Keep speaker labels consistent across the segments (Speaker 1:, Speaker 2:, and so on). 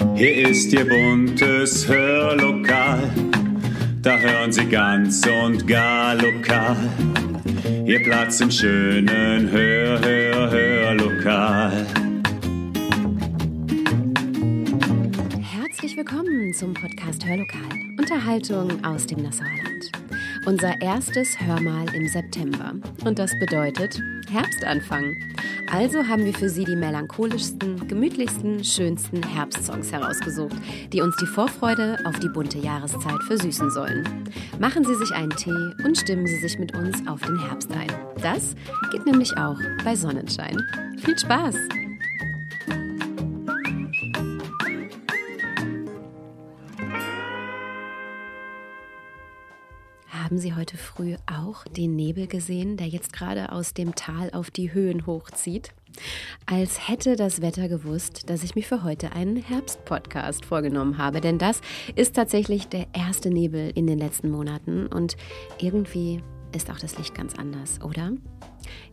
Speaker 1: Hier ist Ihr buntes Hörlokal. Da hören Sie ganz und gar lokal. Ihr Platz im schönen Hör, Hör, Hörlokal.
Speaker 2: Herzlich willkommen zum Podcast Hörlokal. Unterhaltung aus dem Nassauer Land. Unser erstes Hörmal im September. Und das bedeutet Herbstanfang. Also haben wir für Sie die melancholischsten, gemütlichsten, schönsten Herbstsongs herausgesucht, die uns die Vorfreude auf die bunte Jahreszeit versüßen sollen. Machen Sie sich einen Tee und stimmen Sie sich mit uns auf den Herbst ein. Das geht nämlich auch bei Sonnenschein. Viel Spaß! Haben Sie heute früh auch den Nebel gesehen, der jetzt gerade aus dem Tal auf die Höhen hochzieht? Als hätte das Wetter gewusst, dass ich mir für heute einen Herbstpodcast vorgenommen habe, denn das ist tatsächlich der erste Nebel in den letzten Monaten und irgendwie ist auch das Licht ganz anders, oder?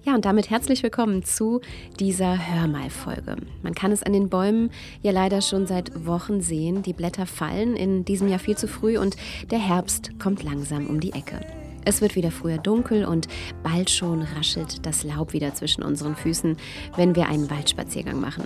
Speaker 2: Ja, und damit herzlich willkommen zu dieser Hörmal-Folge. Man kann es an den Bäumen ja leider schon seit Wochen sehen. Die Blätter fallen in diesem Jahr viel zu früh und der Herbst kommt langsam um die Ecke. Es wird wieder früher dunkel und bald schon raschelt das Laub wieder zwischen unseren Füßen, wenn wir einen Waldspaziergang machen.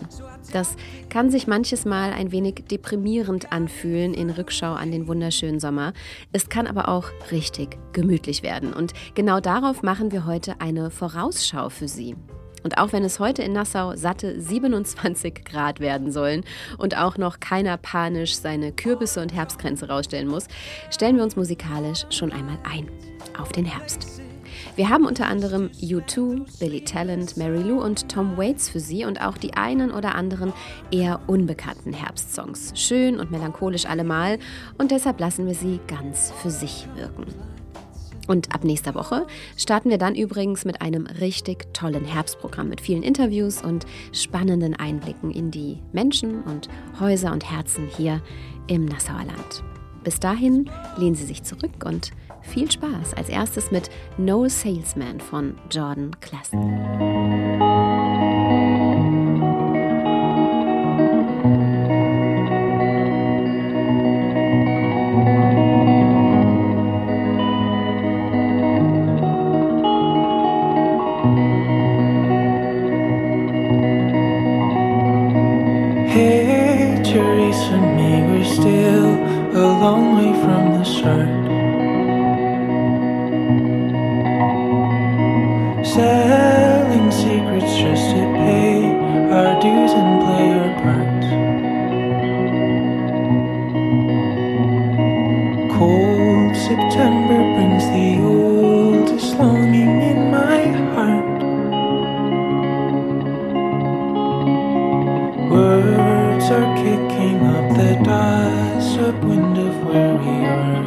Speaker 2: Das kann sich manches Mal ein wenig deprimierend anfühlen in Rückschau an den wunderschönen Sommer. Es kann aber auch richtig gemütlich werden. Und genau darauf machen wir heute eine Vorausschau für Sie. Und auch wenn es heute in Nassau satte 27 Grad werden sollen und auch noch keiner panisch seine Kürbisse und Herbstgrenze rausstellen muss, stellen wir uns musikalisch schon einmal ein auf den Herbst. Wir haben unter anderem U2, Billy Talent, Mary Lou und Tom Waits für Sie und auch die einen oder anderen eher unbekannten Herbstsongs. Schön und melancholisch allemal und deshalb lassen wir sie ganz für sich wirken. Und ab nächster Woche starten wir dann übrigens mit einem richtig tollen Herbstprogramm mit vielen Interviews und spannenden Einblicken in die Menschen und Häuser und Herzen hier im Nassauer Land. Bis dahin lehnen Sie sich zurück und viel Spaß als erstes mit No Salesman von Jordan Klassen.
Speaker 3: Upwind of where we are.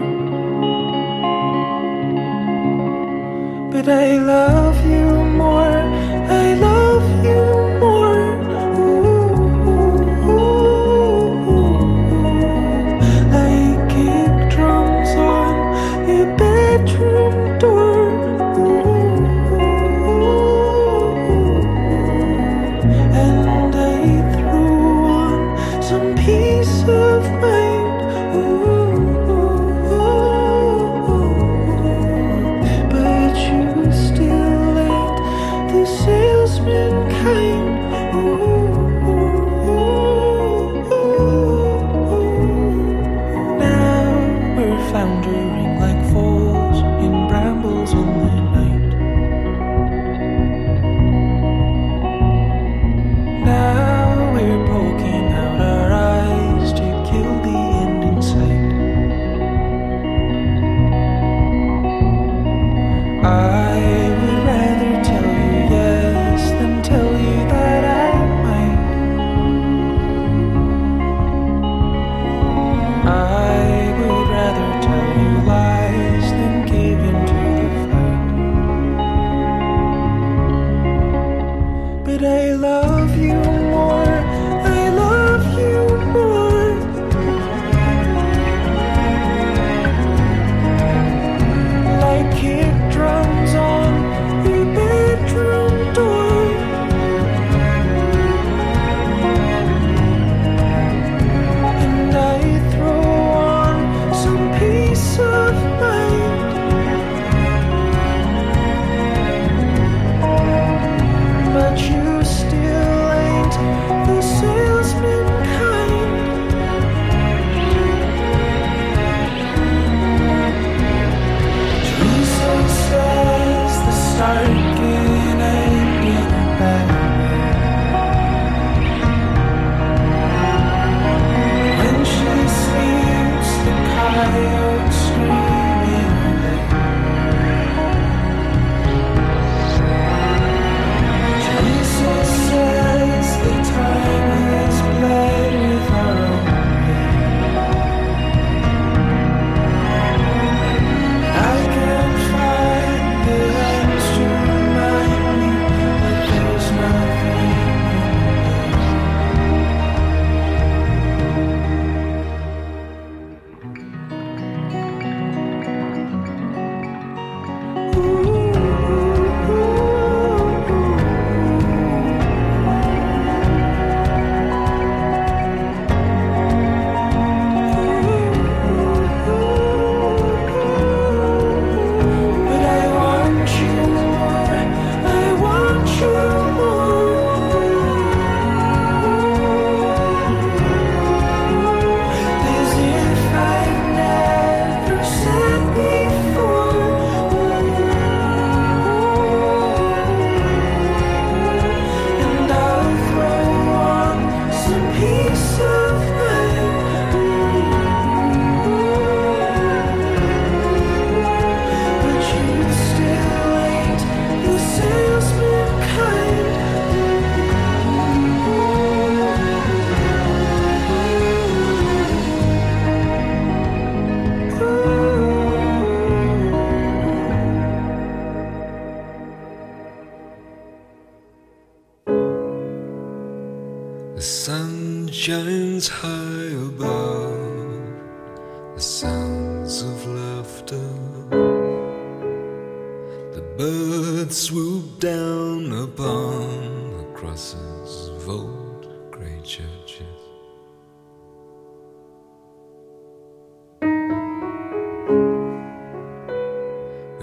Speaker 3: But I love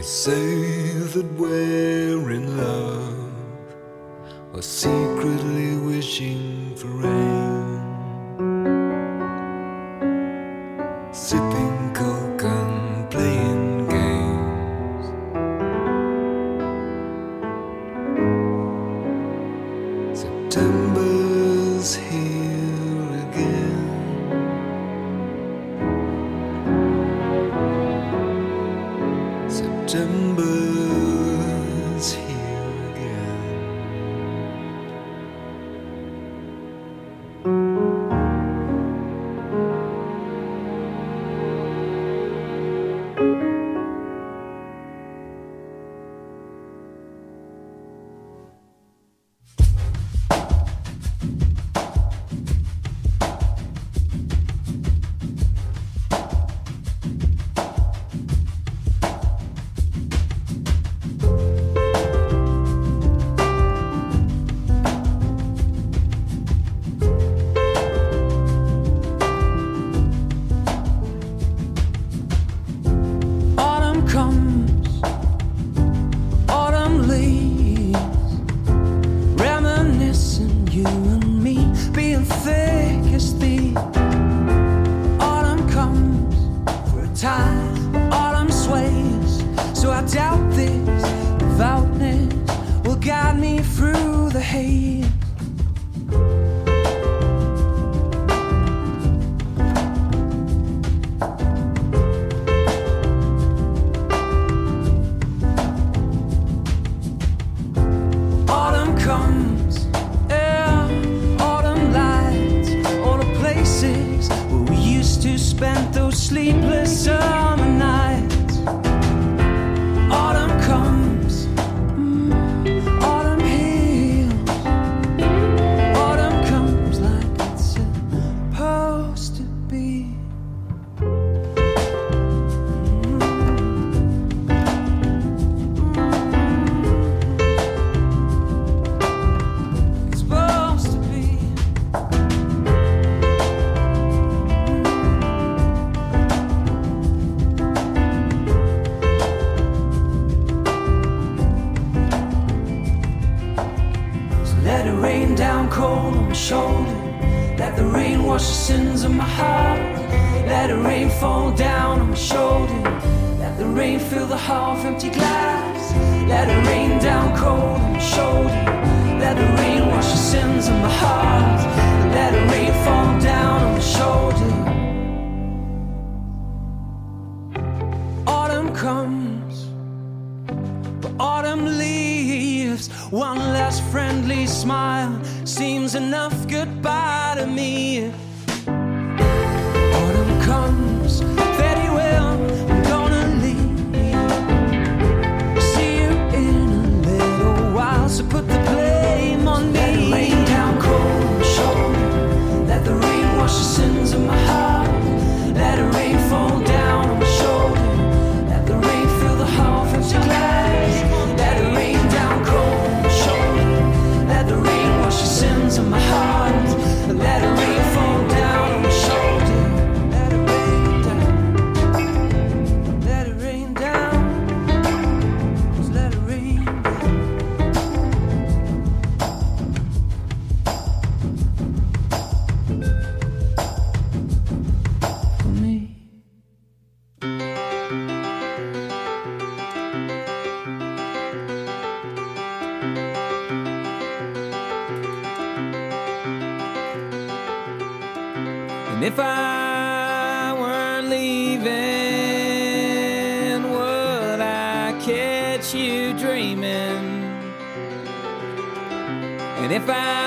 Speaker 4: We say that we're in love, while secretly wishing for rain.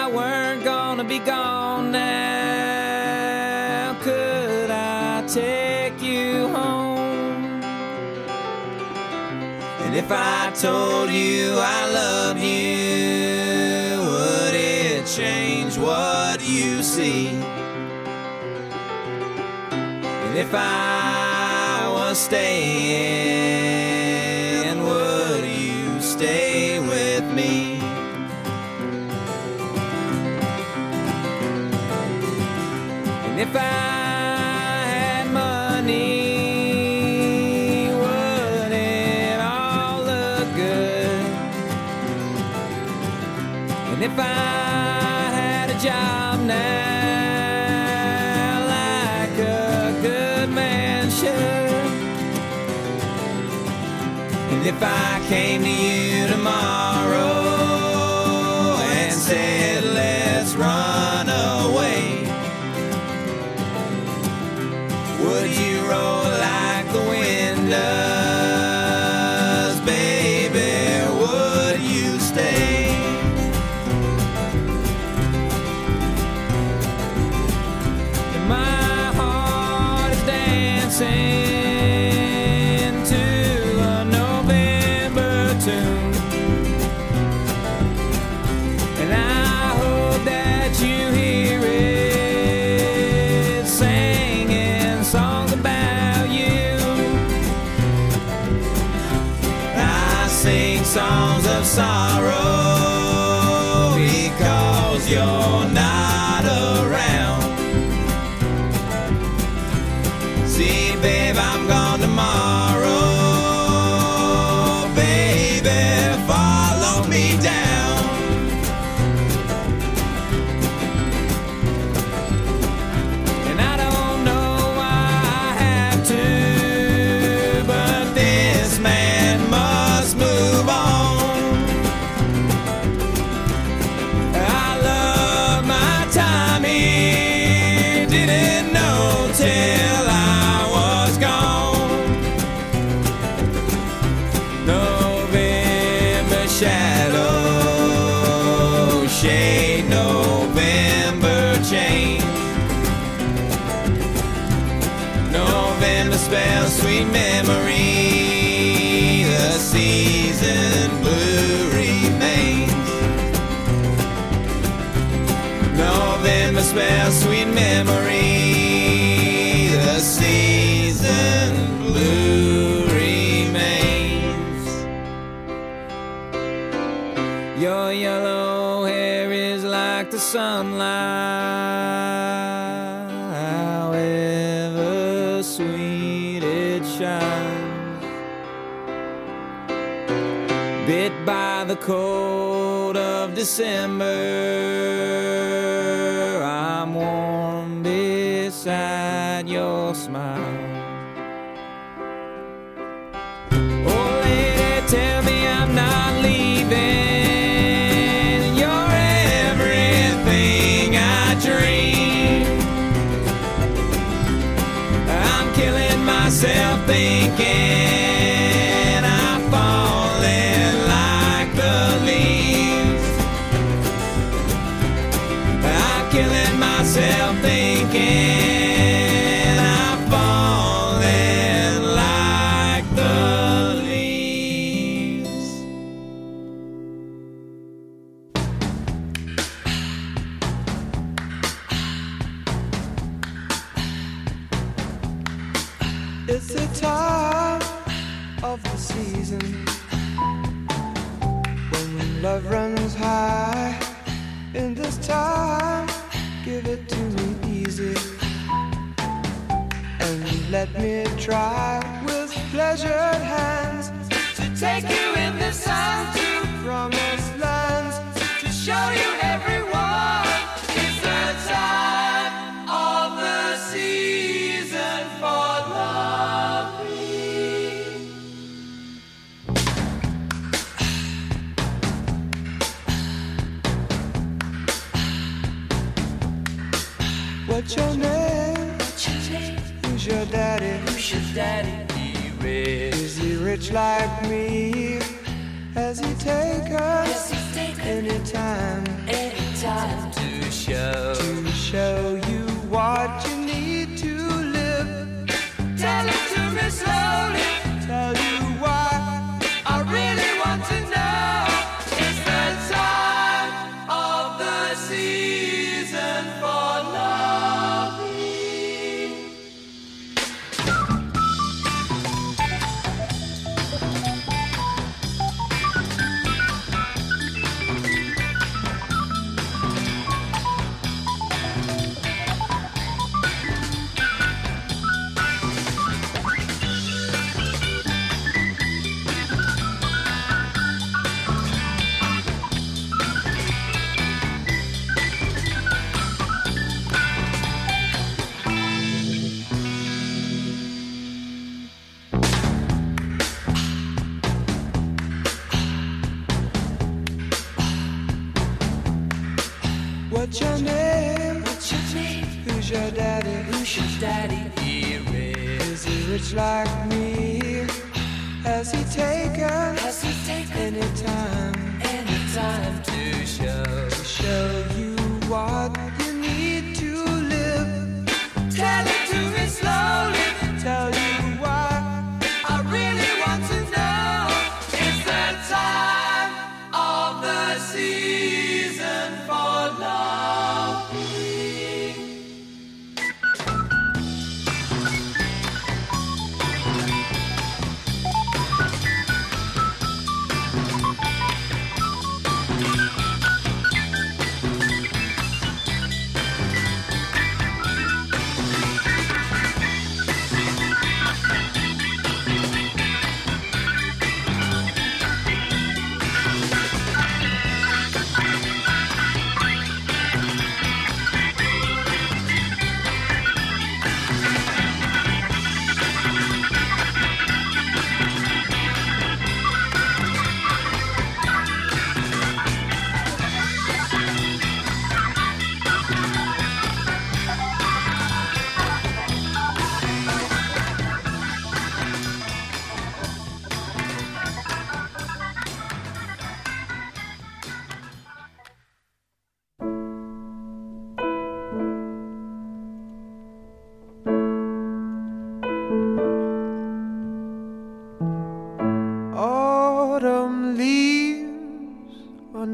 Speaker 5: I
Speaker 6: weren't gonna be gone now, could I take you home? And if I told you I love you, would it change what you see? And if I was staying, If I had money, would it all look good? And if I had a job now, like a good man should, and if I came to you. would you December. I'm warm beside your smile.
Speaker 7: Try with pleasured hands to take you in the sun to promised lands to show you everyone. It's the time of the season for loving. What's your name? Who's your daddy? Your daddy? He rich. Is he rich like me? Has he take us anytime? Anytime to show to show you what you need to live. Tell it to me slowly.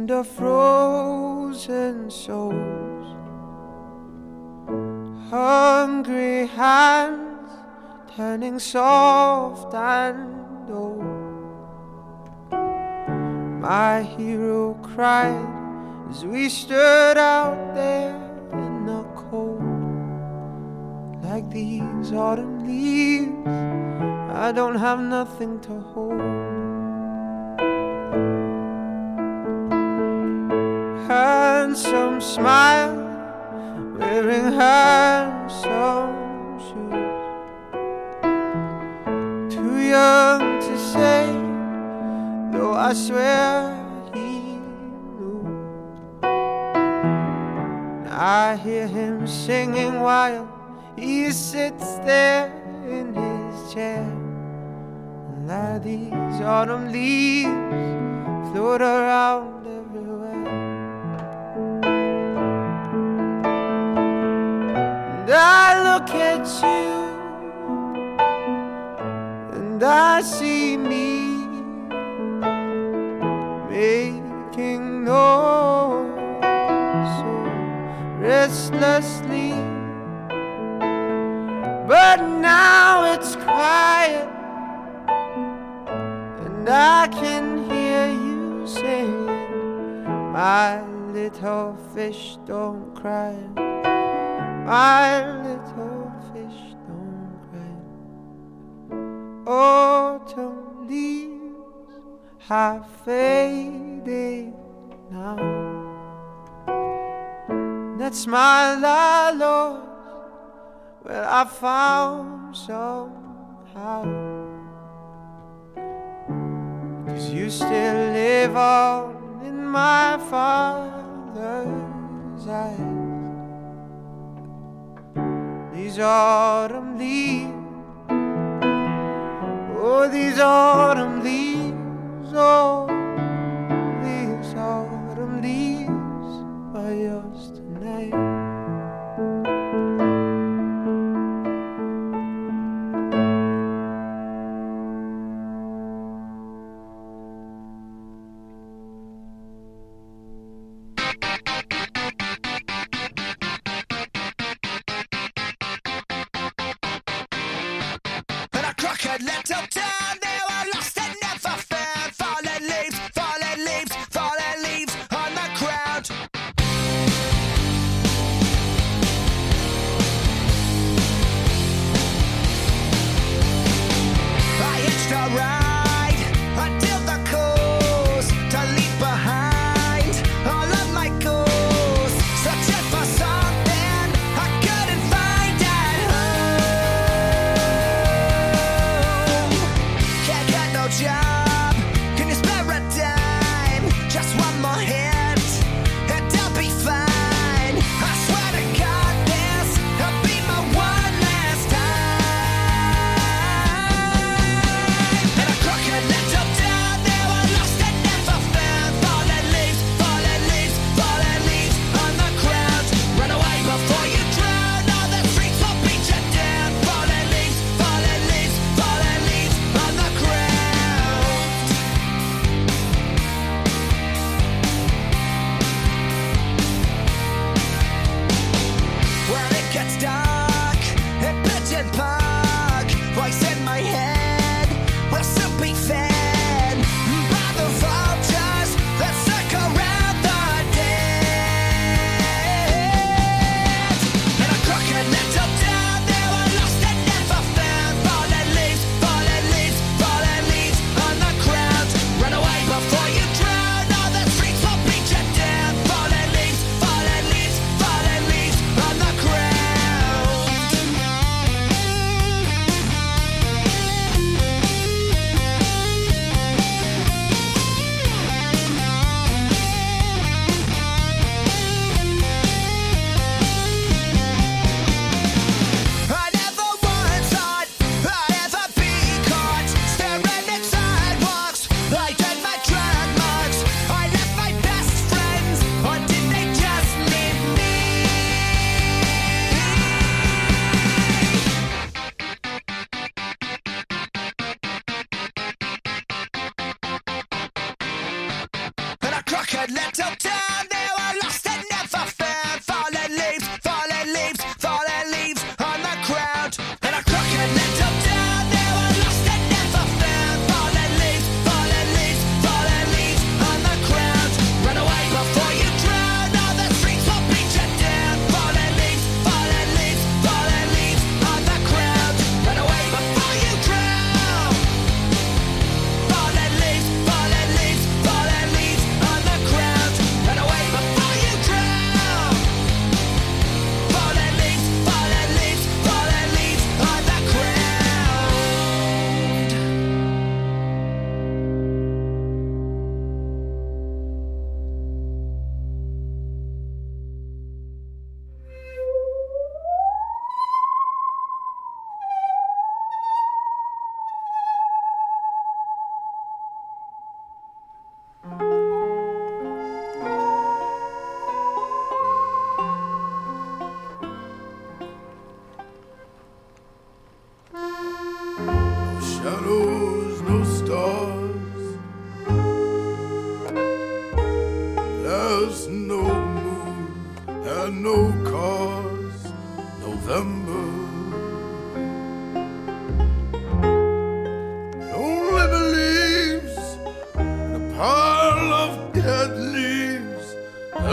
Speaker 7: Under frozen souls. Hungry hands turning soft and old. My hero cried as we stood out there in the cold. Like these autumn leaves, I don't have nothing to hold. handsome smile, wearing handsome shoes. Too young to say, though I swear he knew. I hear him singing while he sits there in his chair. And like these autumn leaves float around you, and I see me making noise so restlessly. But now it's quiet, and I can hear you saying, My little fish, don't cry. My little autumn leaves have faded now. That's my lost well I found somehow. Cause you still live on in my father's eyes. These autumn leaves Oh, these autumn leaves. Oh.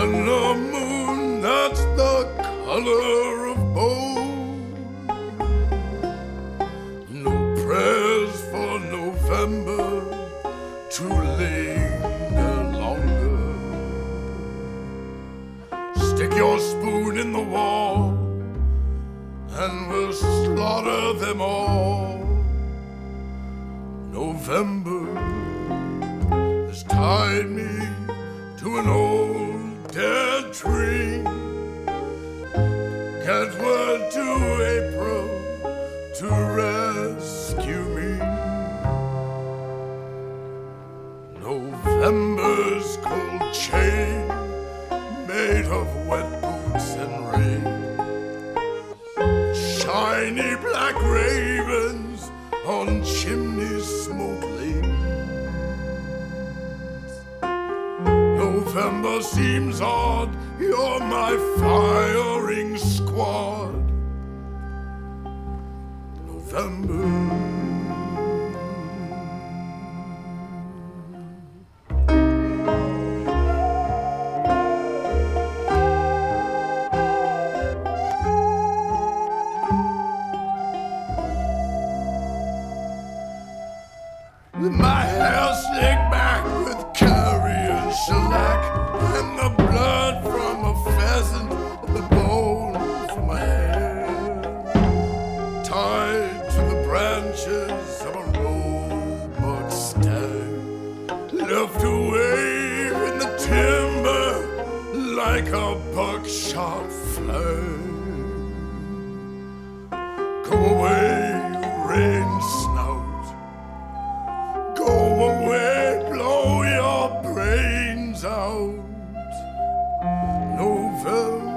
Speaker 8: Anlamı You're my firing squad. November. shall flame. Go away, you rain snout. Go away, blow your brains out. November.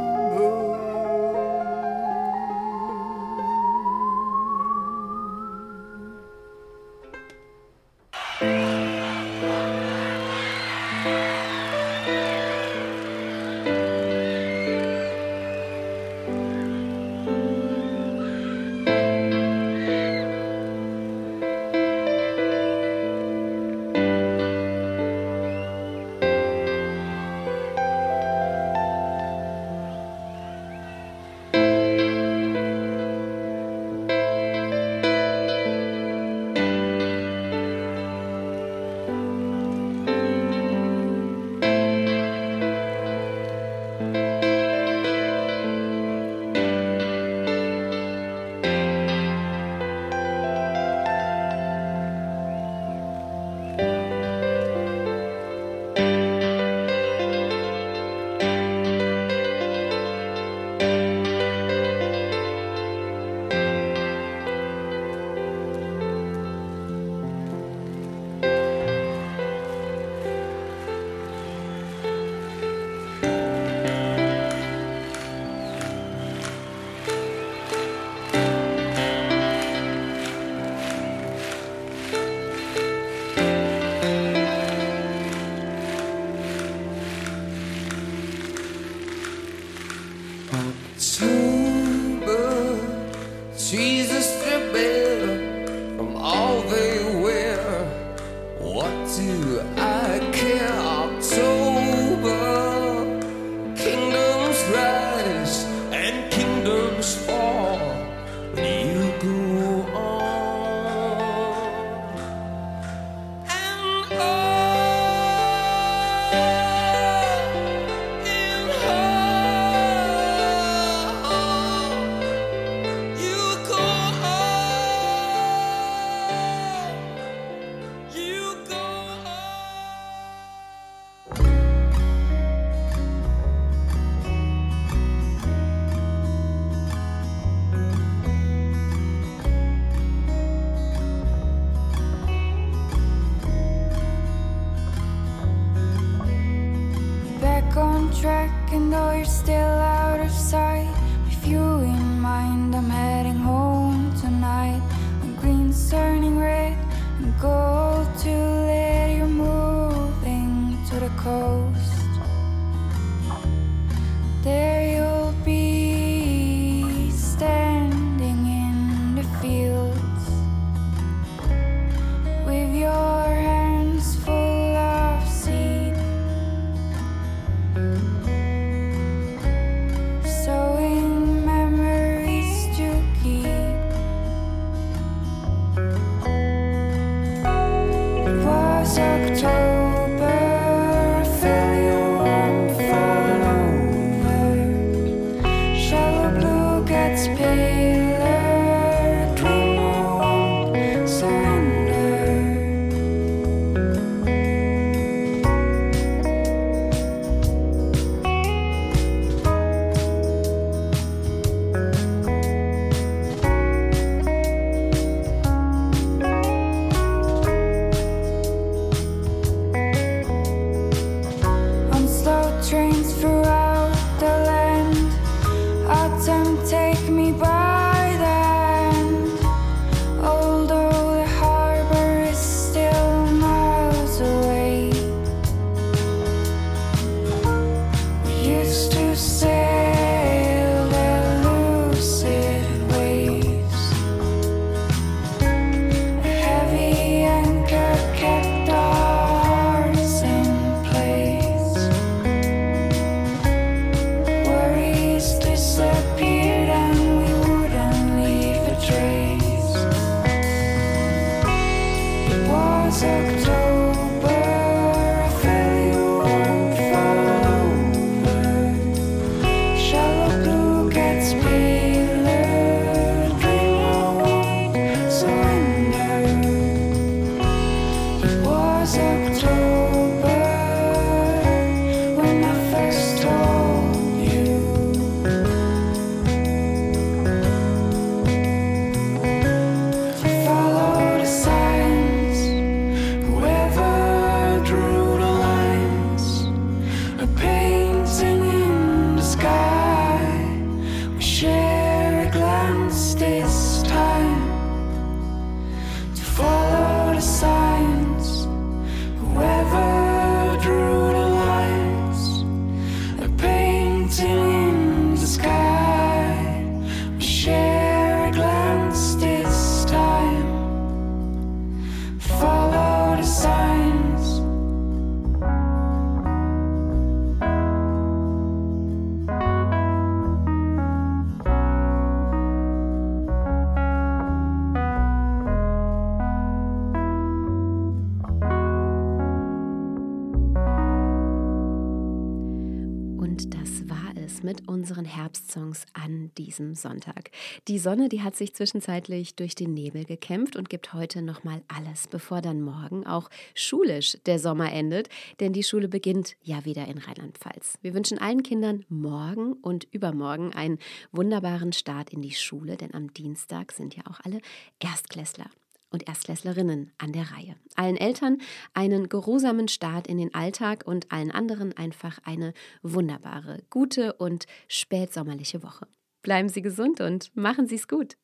Speaker 2: Mit unseren Herbstsongs an diesem Sonntag. Die Sonne, die hat sich zwischenzeitlich durch den Nebel gekämpft und gibt heute nochmal alles, bevor dann morgen auch schulisch der Sommer endet, denn die Schule beginnt ja wieder in Rheinland-Pfalz. Wir wünschen allen Kindern morgen und übermorgen einen wunderbaren Start in die Schule, denn am Dienstag sind ja auch alle Erstklässler und Erstklässlerinnen an der Reihe. Allen Eltern einen geruhsamen Start in den Alltag und allen anderen einfach eine wunderbare, gute und spätsommerliche Woche. Bleiben Sie gesund und machen Sie es gut.